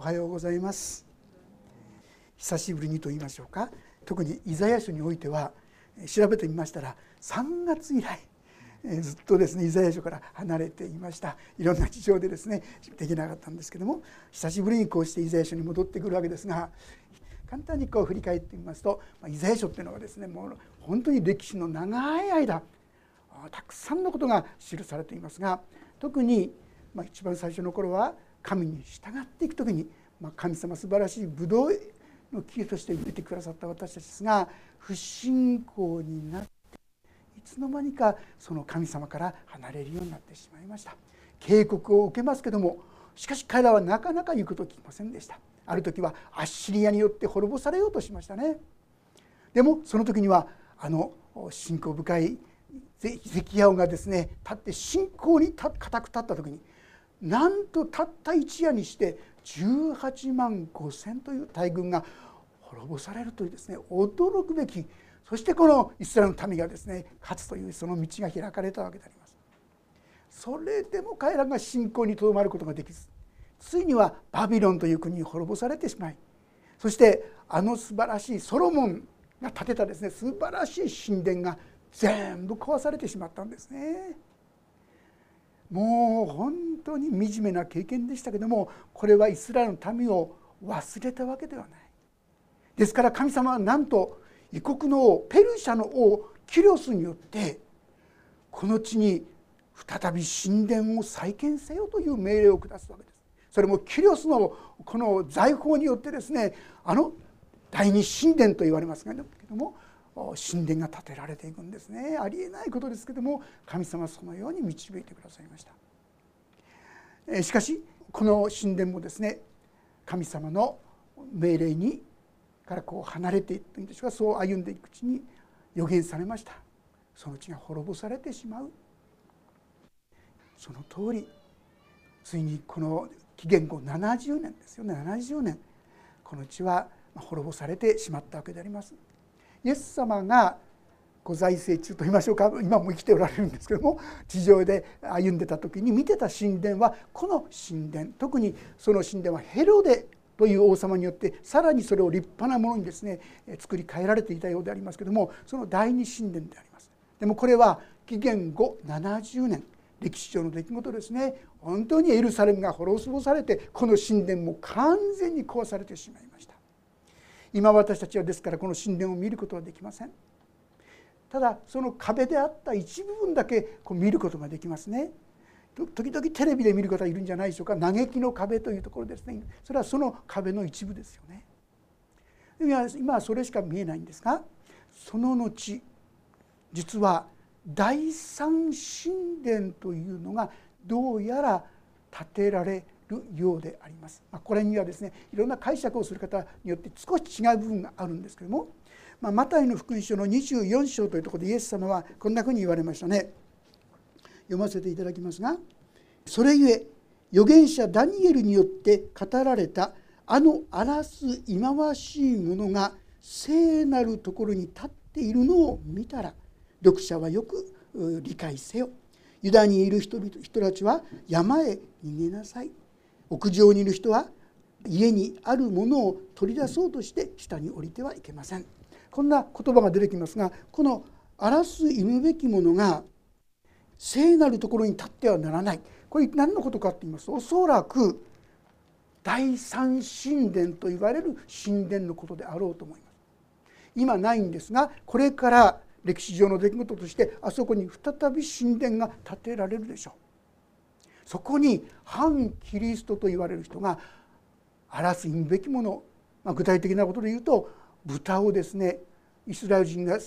おはようございます。久しぶりにと言いましょうか。特にイザヤ書においては調べてみましたら3月以来ずっとですねイザヤ書から離れていました。いろんな事情でですねできなかったんですけども久しぶりにこうしてイザヤ書に戻ってくるわけですが簡単にこう振り返ってみますとイザヤ書っていうのはですねもう本当に歴史の長い間たくさんのことが記されていますが特にま一番最初の頃は神に従っていく時に、ま神様素晴らしいブドウの木として植えてくださった私たちですが不信仰になっていつの間にかその神様から離れるようになってしまいました。警告を受けますけどもしかし彼らはなかなか言うことを聞きませんでした。ある時はアッシリアによって滅ぼされようとしましたね。でもその時にはあの信仰深いゼキヤオがですね立って信仰に固く立った時になんとたった一夜にして18万5,000という大軍が滅ぼされるというですね驚くべきそしてこのイスラエルの民がですね勝つというその道が開かれたわけであります。それでも彼らが信仰にとどまることができずついにはバビロンという国に滅ぼされてしまいそしてあの素晴らしいソロモンが建てたですね素晴らしい神殿が全部壊されてしまったんですね。もう本当に惨めな経験でしたけどもこれはイスラエルの民を忘れたわけではない。ですから神様はなんと異国の王ペルシャの王キュリオスによってこの地に再び神殿を再建せよという命令を下すわけです。それもキュリオスのこの財宝によってですねあの第二神殿と言われますけども神殿が建てられていくんですね。ありえないことですけども神様はそのように導いてくださいました。しかしこの神殿もですね神様の命令にからこう離れていったんでしょうか。そう歩んでいくうちに予言されました。その地が滅ぼされてしまう。その通りついにこの紀元後70年ですよ。ね70年この地は滅ぼされてしまったわけであります。イエス様がご在生中と言いましょうか。今も生きておられるんですけども地上で歩んでた時に見てた神殿はこの神殿。特にその神殿はヘロデという王様によってさらにそれを立派なものにですね作り変えられていたようでありますけどもその第二神殿であります。でもこれは紀元後70年歴史上の出来事ですね。本当にエルサレムが滅ぼされてこの神殿も完全に壊されてしまいました。今私たちはですからこの神殿を見ることはできません。ただその壁であった一部分だけこう見ることができますね。時々テレビで見る方いるんじゃないでしょうか。嘆きの壁というところですね。それはその壁の一部ですよね。今はそれしか見えないんですがその後実は第三神殿というのがどうやら建てられるようであります。まあ、これにはですねいろんな解釈をする方によって少し違う部分があるんですけども、まあ、マタイの福音書の24章というところでイエス様はこんなふうに言われましたね。読ませていただきますが「それゆえ預言者ダニエルによって語られたあの荒らす忌まわしいものが聖なるところに立っているのを見たら読者はよく理解せよ」ユダにいる人々人たちは山へ逃げなさい屋上にいる人は家にあるものを取り出そうとして下に降りてはいけません。こんな言葉が出てきますがこの荒らす忌むべきものが聖なるところに立ってはならない。これ何のことかと言いますとおそらく第三神殿と言われる神殿のことであろうと思います。今ないんですがこれから歴史上の出来事としてあそこに再び神殿が建てられるでしょう。そこに反キリストと言われる人が荒らすべきもの、まあ、具体的なことで言うと豚をですねイスラエル人が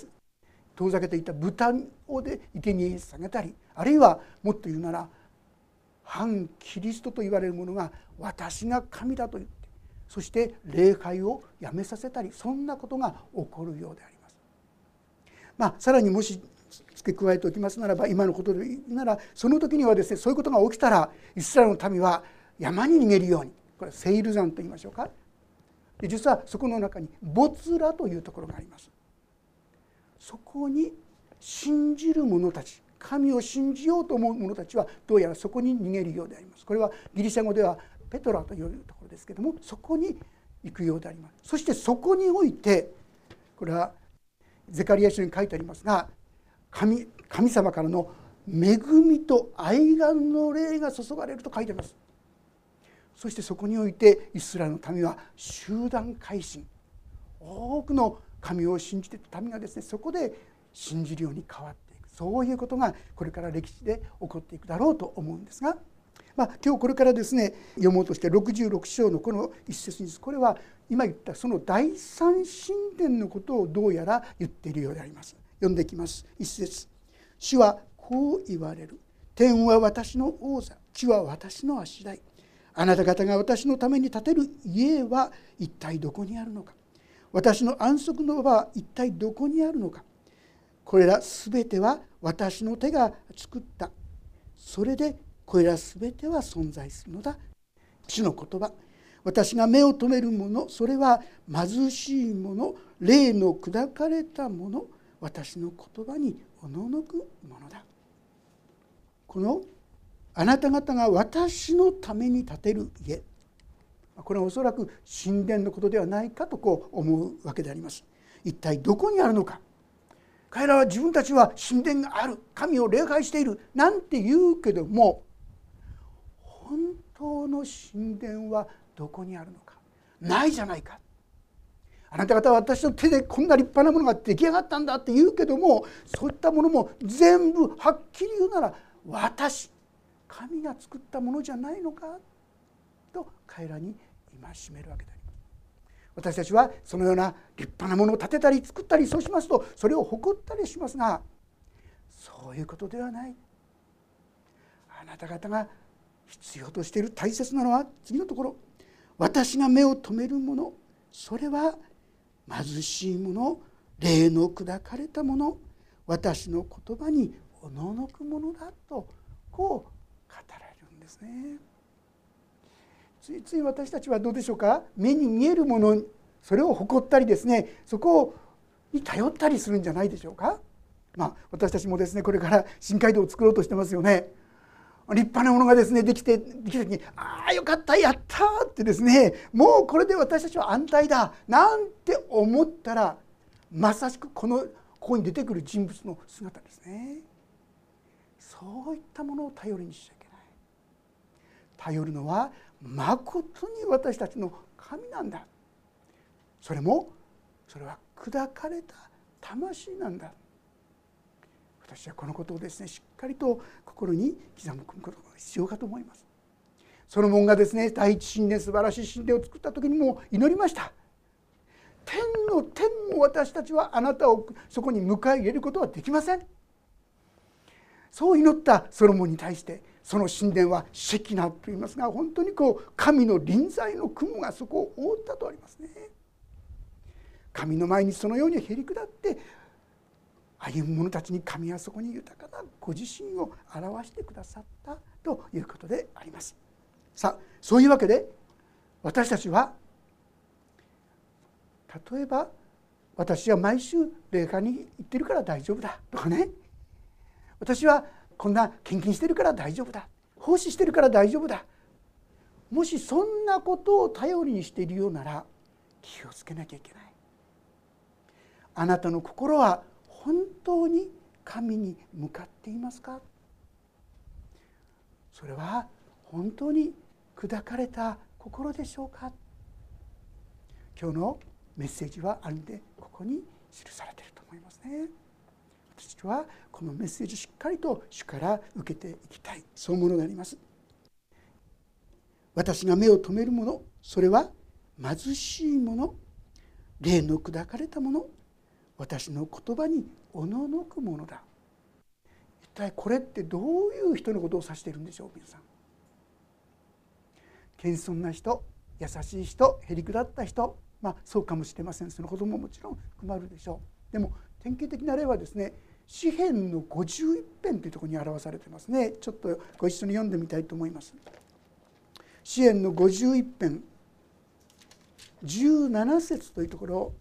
遠ざけていた豚をで生贄に下げたりあるいはもっと言うなら反キリストと言われるものが私が神だと言ってそして礼拝をやめさせたりそんなことが起こるようであります。まあ、さらにもし付け加えておきますならば今のことでならその時にはですねそういうことが起きたらイスラエルの民は山に逃げるようにこれはセイル山と言いましょうか。で実はそこの中にボツラというところがあります。そこに信じる者たち神を信じようと思う者たちはどうやらそこに逃げるようであります。これはギリシャ語ではペトラというところですけどもそこに行くようであります。そしてそこにおいてこれはゼカリア書に書いてありますが神神様からの恵みと愛願の霊が注がれると書いてます。そしてそこにおいてイスラエルの民は集団改心。多くの神を信じていた民がですねそこで信じるように変わっていく。そういうことがこれから歴史で起こっていくだろうと思うんですが、まあ、今日これからですね読もうとして66章のこの一節にこれは今言ったその第三神殿のことをどうやら言っているようであります。読んでいきます。一節。主はこう言われる。天は私の王座。地は私の足台。あなた方が私のために建てる家は一体どこにあるのか。私の安息の場は一体どこにあるのか。これら全ては私の手が作った。それでこれら全ては存在するのだ。主の言葉。私が目を留めるもの。それは貧しいもの。霊の砕かれたもの。私の言葉におののくものだ。このあなた方が私のために建てる家。これはおそらく神殿のことではないかとこう思うわけであります。一体どこにあるのか。彼らは自分たちは神殿がある。神を礼拝している。なんて言うけども本当の神殿はどこにあるのか。ないじゃないか。あなた方は私の手でこんな立派なものが出来上がったんだって言うけどもそういったものも全部はっきり言うなら私神が作ったものじゃないのかと彼らに戒めるわけであります。私たちはそのような立派なものを建てたり作ったりそうしますとそれを誇ったりしますがそういうことではない。あなた方が必要としている大切なのは次のところ。私が目を留めるもの。それは貧しいもの霊の砕かれたもの私の言葉におののくものだとこう語られるんですね。ついつい私たちはどうでしょうか？目に見えるものそれを誇ったりですねそこに頼ったりするんじゃないでしょうか？まあ、私たちもですねこれから新街道を作ろうとしてますよね。立派なものがですねできてできた時に「ああよかったやった!」ってですねもうこれで私たちは安泰だなんて思ったらまさしくこのここに出てくる人物の姿ですね。そういったものを頼りにしちゃいけない頼るのはまことに私たちの神なんだそれもそれは砕かれた魂なんだ私はこのことをですねしっかりと心に刻むことが必要かと思います。ソロモンがですね第一神殿素晴らしい神殿を作った時にも祈りました。天の天も私たちはあなたをそこに迎え入れることはできません。そう祈ったソロモンに対してその神殿はシェキナといいますが本当にこう神の臨在の雲がそこを覆ったとありますね。神の前にそのようにへり下って歩む者たちに神はそこに豊かなご自身を表してくださったということであります。さあそういうわけで私たちは例えば私は毎週霊界に行ってるから大丈夫だとかね。私はこんな献金してるから大丈夫だ奉仕してるから大丈夫だ。もしそんなことを頼りにしているようなら気をつけなきゃいけない。あなたの心は本当に神に向かっていますか？それは本当に砕かれた心でしょうか？今日のメッセージはあるんでここに記されていると思いますね。私たちはこのメッセージをしっかりと主から受けていきたい。そういうものであります。私が目を留めるものそれは貧しいもの霊の砕かれたもの私の言葉におののくものだ。一体これってどういう人のことを指しているんでしょう皆さん。謙遜な人優しい人へりくだった人。まあそうかもしれません。そのことももちろん含まるでしょう。でも典型的な例はですね詩篇の51編というところに表されてますね。ちょっとご一緒に読んでみたいと思います。詩篇の51編17節というところを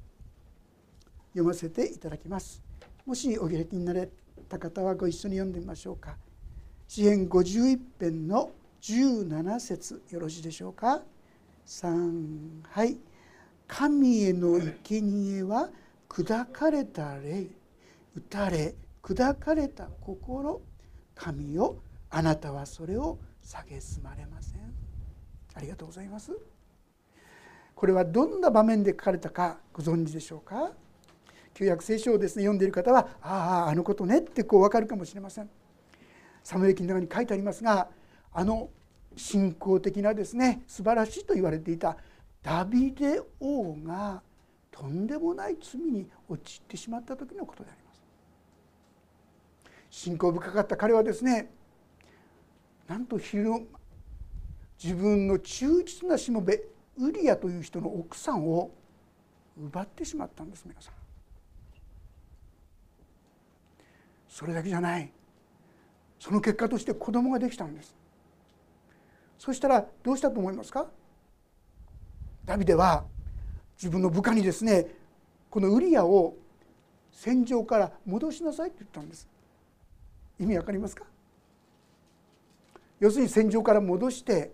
読ませていただきます。もしお開きになれた方はご一緒に読んでみましょうか。詩篇51編の17節よろしいでしょうか。3はい「神への生贄は砕かれた霊。打たれ砕かれた心。神よあなたはそれを蔑まれません」ありがとうございます。これはどんな場面で書かれたかご存知でしょうか。旧約聖書をですね読んでいる方はあああのことねってこう分かるかもしれません。サムエ記の中に書いてありますがあの信仰的なですね素晴らしいと言われていたダビデ王がとんでもない罪に陥ってしまった時のことであります。信仰深かった彼はですねなんと昼自分の忠実なしもべウリアという人の奥さんを奪ってしまったんです皆さん。それだけじゃない。その結果として子供ができたんです。そしたらどうしたと思いますか？ダビデは自分の部下にですねこのウリアを戦場から戻しなさいって言ったんです。意味わかりますか？要するに戦場から戻して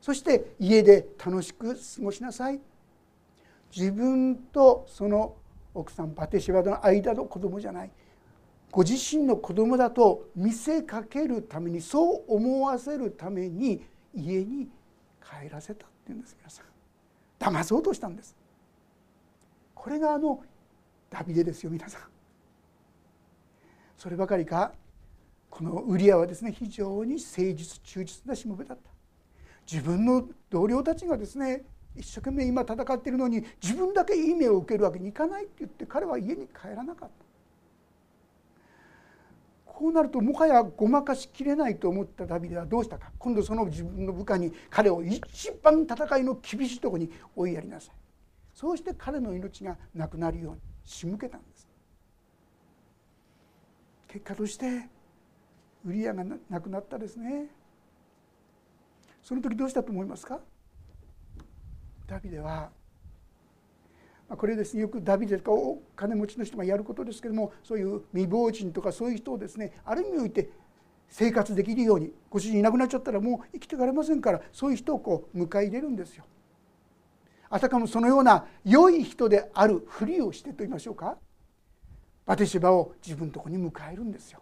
そして家で楽しく過ごしなさい。自分とその奥さんバテシバの間の子供じゃない。ご自身の子供だと見せかけるためにそう思わせるために家に帰らせたっていうんです皆さん。騙そうとしたんです。これがあのダビデですよ皆さん。そればかりかこのウリアはですね非常に誠実忠実なしもべだった。自分の同僚たちがですね一生懸命今戦っているのに自分だけいい目を受けるわけにいかないって言って彼は家に帰らなかった。こうなるともはやごまかしきれないと思ったダビデはどうしたか。今度その自分の部下に彼を一番戦いの厳しいところに追いやりなさい。そうして彼の命がなくなるように仕向けたんです。結果としてウリアが亡くなったですね。その時どうしたと思いますか？ダビデはこれですよくダビデとかお金持ちの人がやることですけどもそういう未亡人とかそういう人をですねある意味において生活できるようにご主人いなくなっちゃったらもう生きていかれませんからそういう人をこう迎え入れるんですよ。あたかもそのような良い人であるふりをしてと言いましょうかバテシバを自分のとこに迎えるんですよ。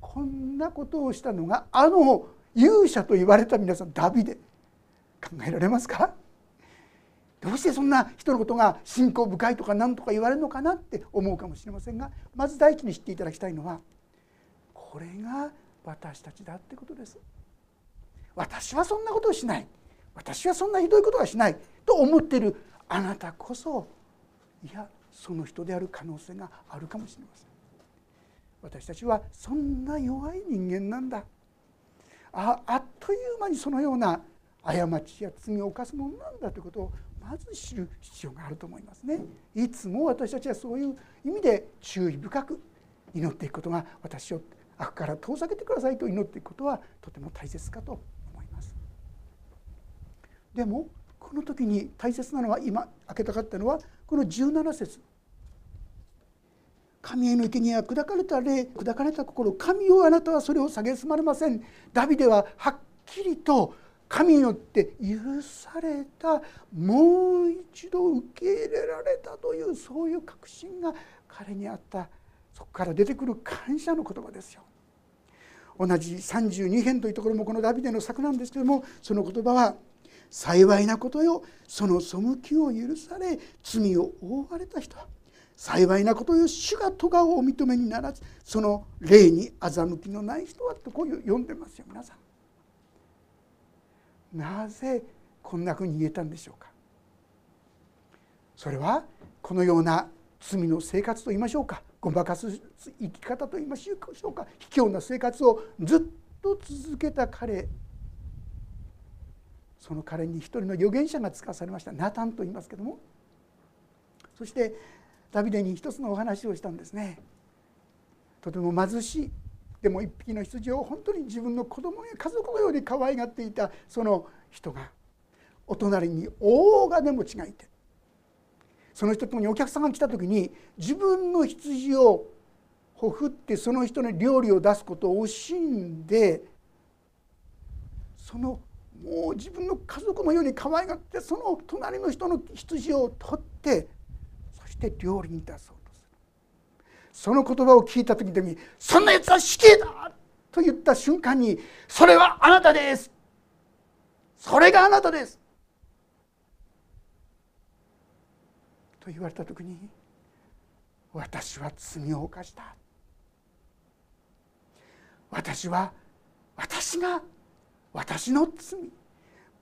こんなことをしたのがあの勇者と言われた皆さんダビデ考えられますか？どうしてそんな人のことが信仰深いとか何とか言われるのかなって思うかもしれませんがまず第一に知っていただきたいのはこれが私たちだってことです。私はそんなことをしない私はそんなひどいことはしないと思っているあなたこそいやその人である可能性があるかもしれません。私たちはそんな弱い人間なんだああっという間にそのような過ちや罪を犯すものなんだということをまず知る必要があると思いますね。いつも私たちはそういう意味で注意深く祈っていくことが私を悪から遠ざけてくださいと祈っていくことはとても大切かと思います。でもこの時に大切なのは今開けたかったのはこの17節神への生贄は砕かれた霊砕かれた心神をあなたはそれを蔑まれませんダビデははっきりと神によって許されたもう一度受け入れられたというそういう確信が彼にあった。そこから出てくる感謝の言葉ですよ。同じ32編というところもこのダビデの作なんですけどもその言葉は「幸いなことよ。その背きを許され罪を覆われた人。は幸いなことよ。主が咎をお認めにならずその霊に欺きのない人はとこういう読んでますよ。皆さん。なぜこんなふうに言えたんでしょうか？それはこのような罪の生活といいましょうか？ごまかす生き方といいましょうか？卑怯な生活をずっと続けた彼。その彼に一人の預言者がつかされました。ナタンと言いますけども。そしてダビデに一つのお話をしたんですね。とても貧しいでも一匹の羊を本当に自分の子供や家族のように可愛がっていたその人がお隣に大金持ちがいてその人ともにお客さんが来た時に自分の羊をほふってその人に料理を出すことを惜しんでそのもう自分の家族のように可愛がってその隣の人の羊を取ってそして料理に出そう。その言葉を聞いた時に「そんなやつは死刑だ!」と言った瞬間に「それはあなたです!」それがあなたですと言われた時に私は罪を犯した私は私が私の罪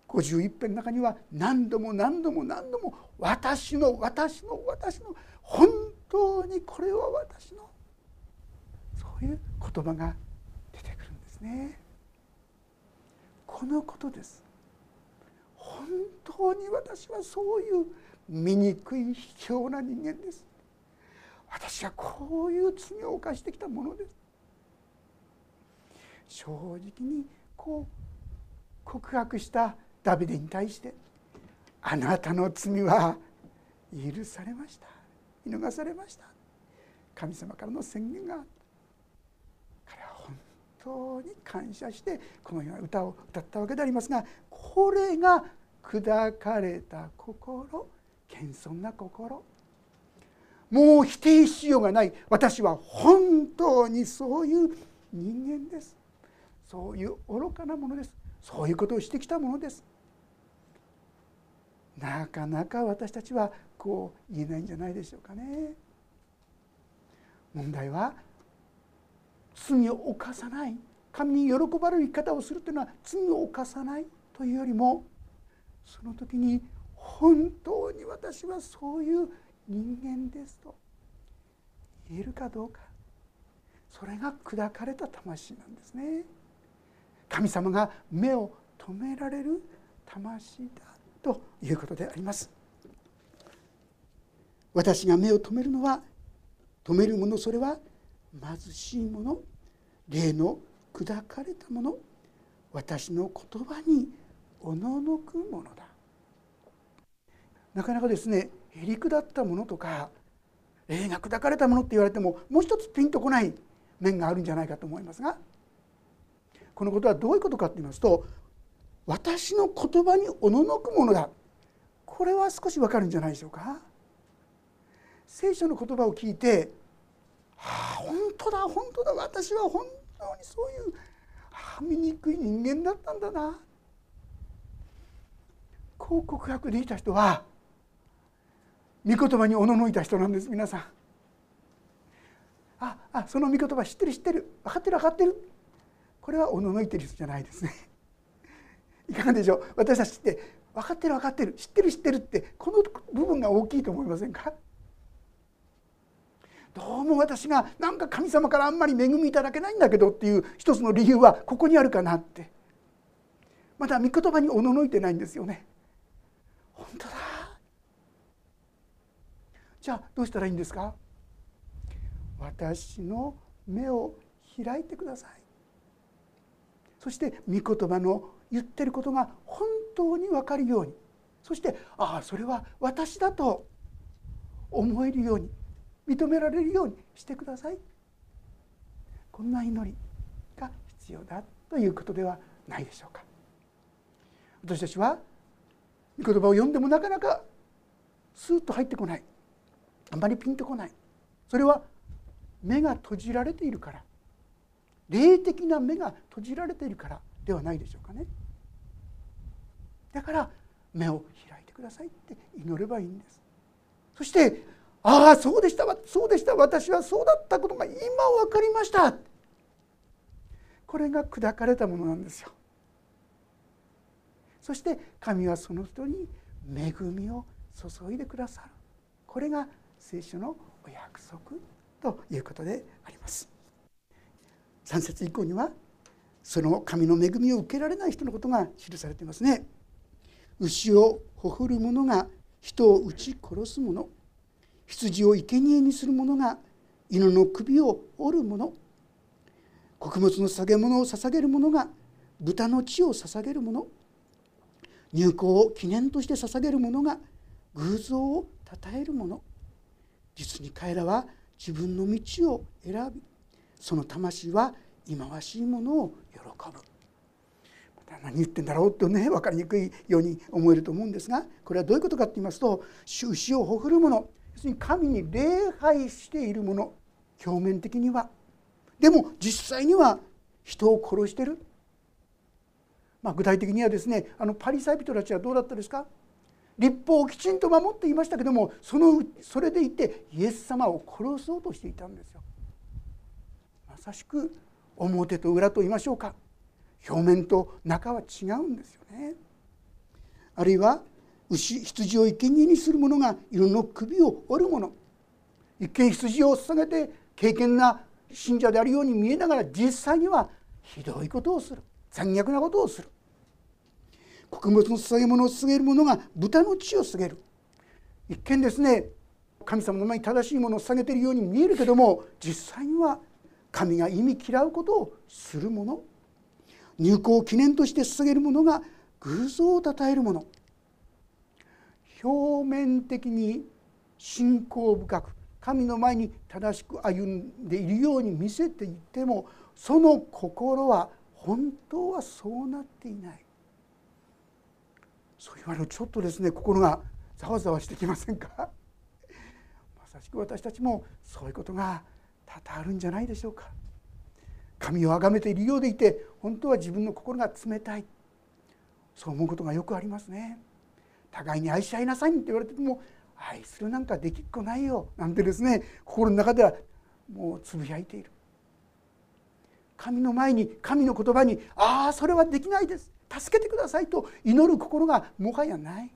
51編の中には何度も何度も何度も私の私の私の本当にこれは私のそういう言葉が出てくるんですね。このことです。本当に私はそういう醜い卑怯な人間です。私はこういう罪を犯してきたものです。正直にこう告白したダビデに対して「あなたの罪は許されました。見逃されました」神様からの宣言があった。彼は本当に感謝してこのような歌を歌ったわけでありますがこれが砕かれた心謙遜な心。もう否定しようがない。私は本当にそういう人間です。そういう愚かなものです。そういうことをしてきたものです。なかなか私たちはこう言えないんじゃないでしょうかね。問題は罪を犯さない。神に喜ばれる生き方をするというのは罪を犯さないというよりもその時に本当に私はそういう人間ですと言えるかどうか。それが砕かれた魂なんですね。神様が目を止められる魂だということであります。私が目を留めるのは止めるものそれは貧しいもの霊の砕かれたもの私の言葉におののくものだ。なかなかですねへりくだったものとか霊が砕かれたものって言われてももう一つピンとこない面があるんじゃないかと思いますがこのことはどういうことかと言いますと私の言葉におののくものだ。これは少しわかるんじゃないでしょうか。聖書の言葉を聞いて「ああ本当だ本当だ私は本当にそういう醜い人間だったんだな」こう告白できた人は御言葉におののいた人なんです皆さんああその御言葉知ってる知ってる。分かってる分かってる。これはおののいてる人じゃないですね。いかがでしょう。私たちって分かってる分かってる。知ってる知ってるってこの部分が大きいと思いませんか？どうも私がなんか神様からあんまり恵みいただけないんだけどっていう一つの理由はここにあるかなって。まだ御言葉におののいてないんですよね。本当だ。じゃあどうしたらいいんですか？私の目を開いてください。そして御言葉の言ってることが本当に分かるように。そしてああそれは私だと思えるように。認められるようにしてください。こんな祈りが必要だということではないでしょうか。私たちは御言葉を読んでもなかなかスーッと入ってこない。あまりピンとこない。それは目が閉じられているから。霊的な目が閉じられているからではないでしょうかね。だから目を開いてくださいって祈ればいいんです。そしてああそうでした。そうでした。私はそうだったことが今分かりました。これが砕かれたものなんですよ。そして神はその人に恵みを注いでくださる。これが聖書のお約束ということであります。3節以降にはその神の恵みを受けられない人のことが記されていますね。牛をほふる者が人を撃ち殺す者。羊を生贄にする者が犬の首を折る者。穀物の捧げ物を捧げる者が豚の血を捧げる者。入香を記念として捧げる者が偶像をたたえる者。実に彼らは自分の道を選びその魂は忌まわしいものを喜ぶ。何言ってんだろうとね分かりにくいように思えると思うんですがこれはどういうことかと言いますと牛をほふるもの要するに神に礼拝しているもの表面的にはでも実際には人を殺してる、まあ、具体的にはですねあのパリサイ人たちはどうだったですか？立法をきちんと守っていましたけどもそのそれでいてイエス様を殺そうとしていたんですよ。まさしく表と裏と言いましょうか表面と中は違うんですよね。あるいは牛羊を生贄にする者が色の首を折る者。一見羊を捧げて敬虔な信者であるように見えながら実際にはひどいことをする。残虐なことをする。穀物の捧げ物を捧げる者が豚の血を捧げる。一見ですね神様の前に正しいものを捧げているように見えるけども実際には神が意味嫌うことをする者。入港を記念として捧げる者が偶像をたたえる者。表面的に信仰深く神の前に正しく歩んでいるように見せていてもその心は本当はそうなっていない。そう言われるとちょっとですね心がざわざわしてきませんか？まさしく私たちもそういうことが多々あるんじゃないでしょうか。神を崇めているようでいて本当は自分の心が冷たい。そう思うことがよくありますね。互いに愛し合いなさいって言われても愛するなんかできっこないよなんてですね心の中ではもうつぶやいている。神の前に神の言葉に「ああそれはできないです。助けてくださいと祈る心がもはやない。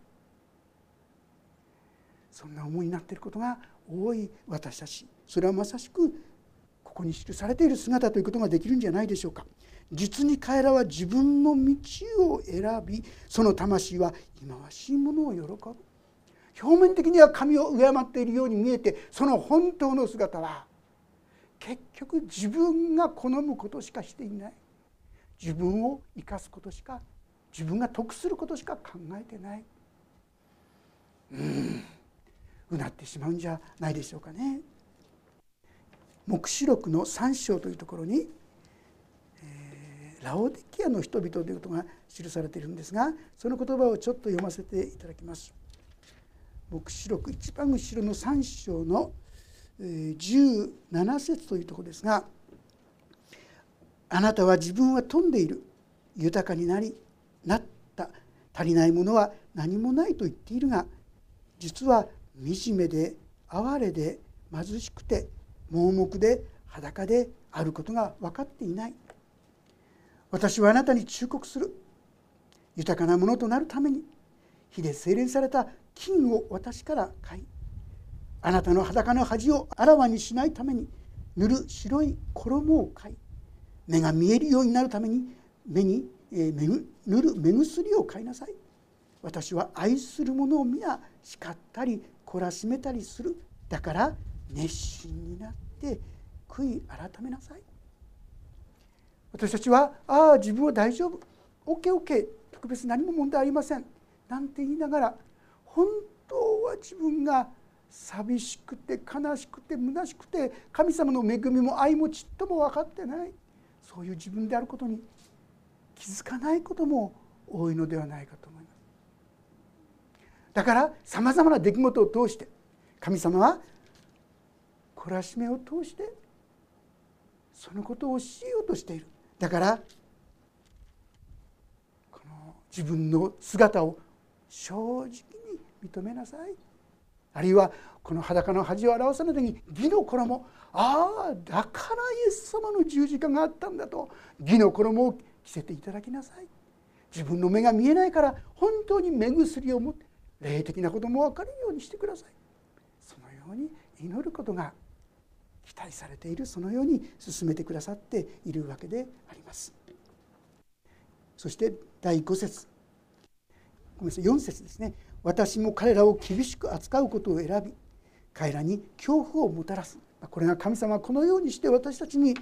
そんな思いになっていることが多い私たち。それはまさしくここに記されている姿ということができるんじゃないでしょうか。実に彼らは自分の道を選びその魂は忌まわしいものを喜ぶ。表面的には神を敬っているように見えてその本当の姿は結局自分が好むことしかしていない。自分を生かすことしか自分が得することしか考えてない。うん。うなってしまうんじゃないでしょうかね。黙示録の3章というところに、ラオデキアの人々ということが記されているんですがその言葉をちょっと読ませていただきます。黙示録一番後ろの3章の17節というところですがあなたは自分は富んでいる。豊かになりなった。足りないものは何もないと言っているが実は惨めで哀れで貧しくて盲目で裸であることが分かっていない。私はあなたに忠告する。豊かなものとなるために火で精錬された金を私から買いあなたの裸の恥をあらわにしないために塗る白い衣を買い目が見えるようになるために目に、えー、塗る目薬を買いなさい。私は愛する者を皆叱ったり懲らしめたりする。だから熱心になって悔い改めなさい。私たちは「ああ自分は大丈夫。OKOK 特別何も問題ありません」なんて言いながら本当は自分が寂しくて悲しくて虚しくて神様の恵みも愛もちっとも分かってない。そういう自分であることに気づかないことも多いのではないかと思います。だからさまざまな出来事を通して神様は懲らしめを通してそのことを教えようとしている。だからこの自分の姿を正直に認めなさい。あるいはこの裸の恥を表さないために義の衣ああだからイエス様の十字架があったんだと。義の衣を着せていただきなさい。自分の目が見えないから本当に目薬を持って霊的なことも分かるようにしてください。そのように祈ることが期待されているそのように進めてくださっているわけであります。そして第5節。ごめんなさい。4節ですね。私も彼らを厳しく扱うことを選び彼らに恐怖をもたらす。これが神様はこのようにして私たちに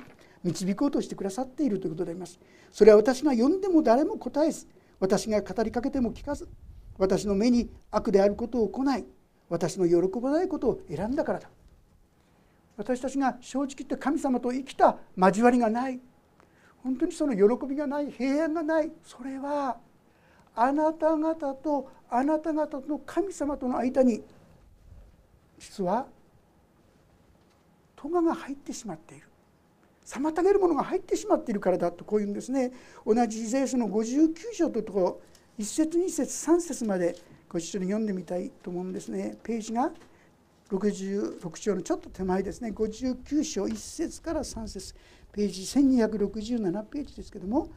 導こうとしてくださっているということであります。それは私が呼んでも誰も答えず私が語りかけても聞かず私の目に悪であることを行い私の喜ばないことを選んだからだ。私たちが正直言って神様と生きた交わりがない。本当にその喜びがない平安がない。それはあなた方とあなた方の神様との間に実は咎が入ってしまっている。妨げるものが入ってしまっているからだとこういうんですね。同じイザヤ書の59章というところ1節2節3節までご一緒に読んでみたいと思うんですね。ページが66章のちょっと手前ですね。59章1節から3節。ページ1267ページですけども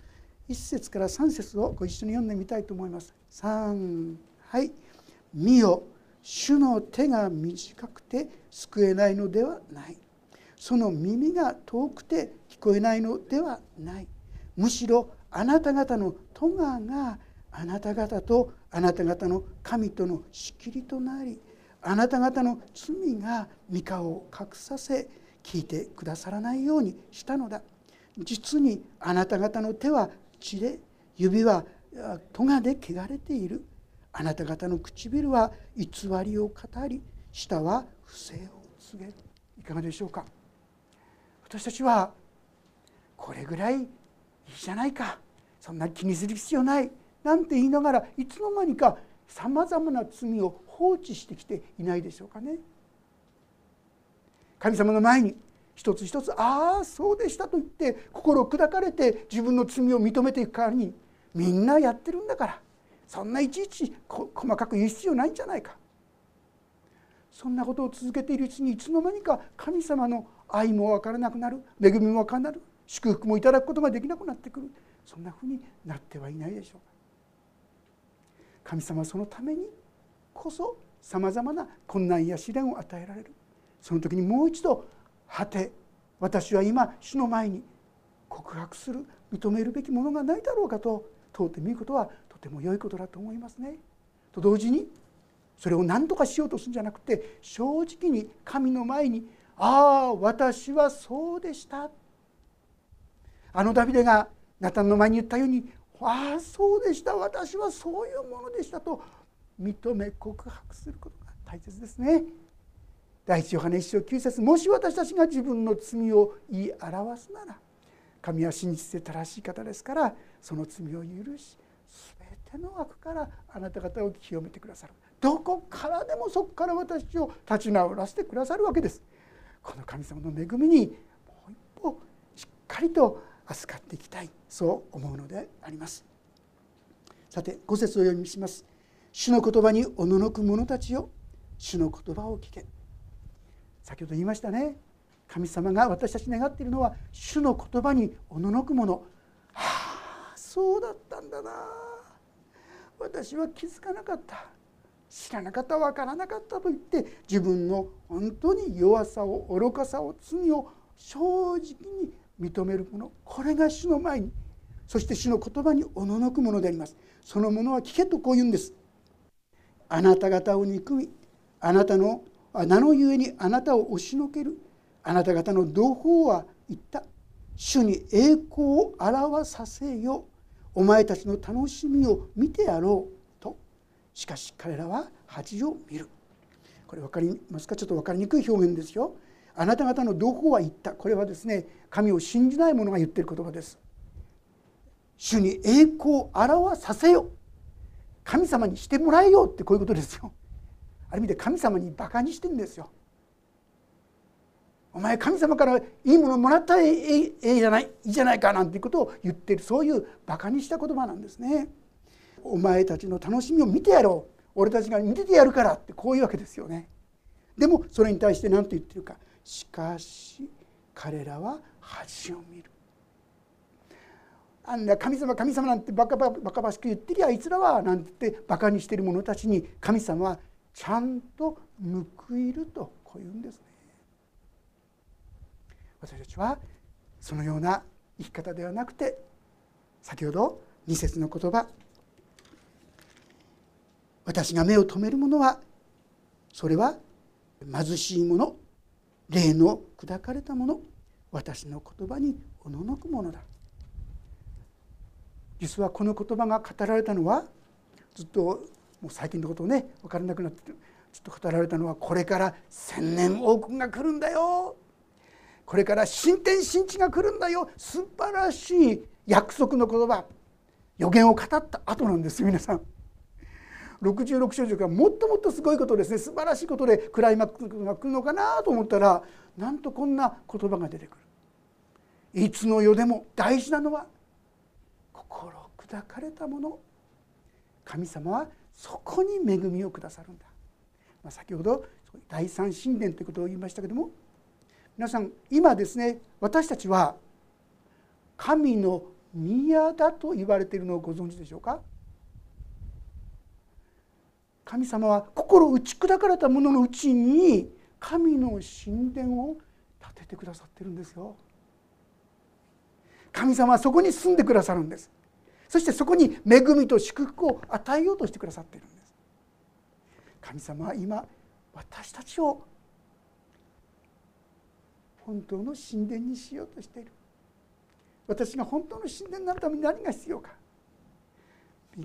1節から3節をご一緒に読んでみたいと思います。3はい「見よ。主の手が短くて救えないのではない」その耳が遠くて聞こえないのではない。むしろあなた方の戸ががあなた方とあなた方の神との仕切りとなりあなた方の罪が御顔を隠させ聞いてくださらないようにしたのだ。実にあなた方の手は血で指は咎で汚れている。あなた方の唇は偽りを語り舌は不正を告げる。いかがでしょうか。私たちはこれぐらいいいじゃないか。そんな気にする必要ない。なんて言いながらいつの間にかさまざまな罪を放置してきていないでしょうかね。神様の前に一つ一つ「ああそうでした」と言って心砕かれて自分の罪を認めていく代わりにみんなやってるんだからそんないちいち細かく言う必要ないんじゃないか。そんなことを続けているうちにいつの間にか神様の愛も分からなくなる恵みも分からなくなる祝福もいただくことができなくなってくる。そんなふうになってはいないでしょう神様はそのためにこそさまざまな困難や試練を与えられる。その時にもう一度果て私は今主の前に告白する認めるべきものがないだろうかと問うてみることはとても良いことだと思いますね。と同時にそれを何とかしようとするんじゃなくて正直に神の前に「ああ私はそうでした」あのダビデがナタンの前に言ったように「ああそうでした。私はそういうものでした」と認め告白することが大切ですね。第一ヨハネ一章9節もし私たちが自分の罪を言い表すなら神は真実で正しい方ですからその罪を許し全ての悪からあなた方を清めてくださる。どこからでもそこから私を立ち直らせてくださるわけです。この神様の恵みにもう一歩しっかりと預かっていきたいそう思うのであります。さて5節を読みします。主の言葉におののく者たちよ。主の言葉を聞け。先ほど言いましたね。神様が私たち願っているのは主の言葉におののくものはあそうだったんだな。私は気づかなかった。知らなかった分からなかったと言って自分の本当に弱さを愚かさを罪を正直に認めるものこれが主の前に。そして主の言葉におののくものであります。そのものは聞けとこう言うんです。あなた方を憎みあなたの名のゆえにあなたを押しのけるあなた方の同胞は言った。主に栄光を表させよお前たちの楽しみを見てやろう。と。しかし彼らは恥を見る。これ分かりますか？ちょっと分かりにくい表現ですよ。あなた方の同胞は言った。これはですね神を信じない者が言っている言葉です。主に栄光を表させよ神様にしてもらえよってこういうことですよある意味で神様にバカにしてるんですよ。お前神様からいいものもらったらえええじゃないいいじゃないかなんていうことを言ってるそういうバカにした言葉なんですね。お前たちの楽しみを見てやろう俺たちが見ててやるからってこういうわけですよね。でもそれに対して何と言ってるかしかし彼らは恥を見る。あんな神様神様なんてバカバカバしく言ってりゃあいつらはなんて言ってバカにしてる者たちに神様はちゃんと報いるとこう言うんですね。私たちはそのような生き方ではなくて先ほど二節の言葉私が目を留めるものはそれは貧しい者霊の砕かれた者私の言葉におののくものだ。実はこの言葉が語られたのはずっともう最近のことをね分からなくなってちょっと語られたのはこれから千年王国が来るんだよこれから新天新地が来るんだよ素晴らしい約束の言葉予言を語った後なんです皆さん。66章からもっともっとすごいことですね素晴らしいことでクライマックスが来るのかなと思ったらなんとこんな言葉が出てくる。いつの世でも大事なのは心砕かれたもの。神様はそこに恵みをくださるんだ、まあ、先ほど第三神殿ということを言いましたけども皆さん今ですね私たちは神の宮だと言われているのをご存知でしょうか？神様は心打ち砕かれた者のうちに神の神殿を建ててくださってるんですよ。神様はそこに住んでくださるんです。そしてそこに恵みと祝福を与えようとしてくださっているんです。神様は今私たちを本当の神殿にしようとしている。私が本当の神殿になるために何が必要か。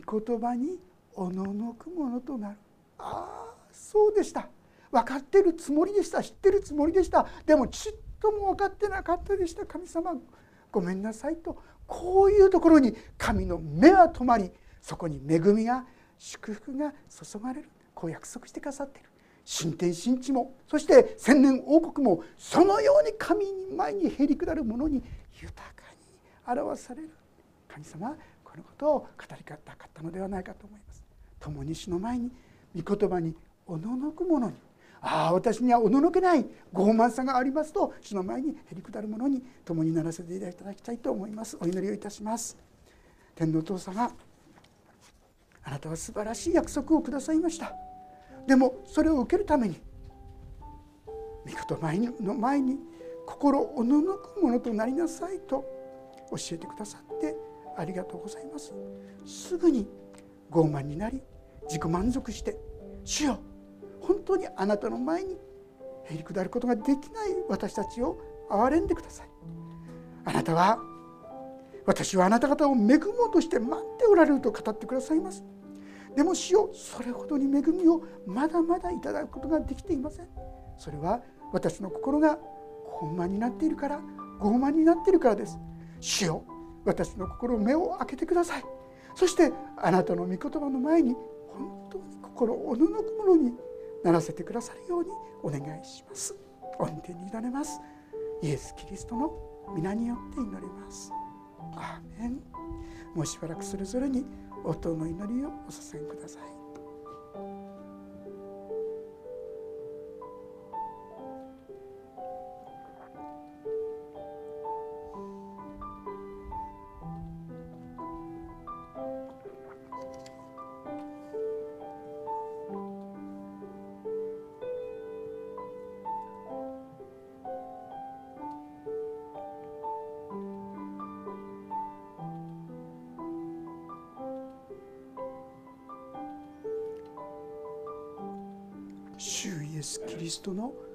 御言葉におののくものとなる。ああそうでした。分かってるつもりでした。知ってるつもりでした。でもちっとも分かってなかったでした。神様ごめんなさいと。こういうところに神の目は止まりそこに恵みが祝福が注がれる。こう約束してくださっている。新天新地もそして千年王国もそのように神に前にへり下るものに豊かに表される。神様はこのことを語りたかったのではないかと思います。共に主の前に御言葉におののくものにああ私にはおののけない傲慢さがありますと主の前にへりくだるものに共にならせていただきたいと思います。お祈りをいたします。天皇父様あなたは素晴らしい約束をくださいました。でもそれを受けるために御言葉の前に心おののくものとなりなさいと教えてくださってありがとうございます。すぐに傲慢になり自己満足して主よ本当にあなたの前にへり下ることができない私たちを憐れんでください。あなたは私はあなた方を恵もうとして待っておられると語ってくださいます。でも主よそれほどに恵みをまだまだいただくことができていません。それは私の心が傲慢になっているから傲慢になっているからです。主よ私の心目を開けてください。そしてあなたの御言葉の前に本当に心をおののくものにならせてくださるようにお願いします。御手に委ねます。イエス・キリストの皆によって祈ります。アーメン。もうしばらくそれぞれに音の祈りをお捧げください。イエ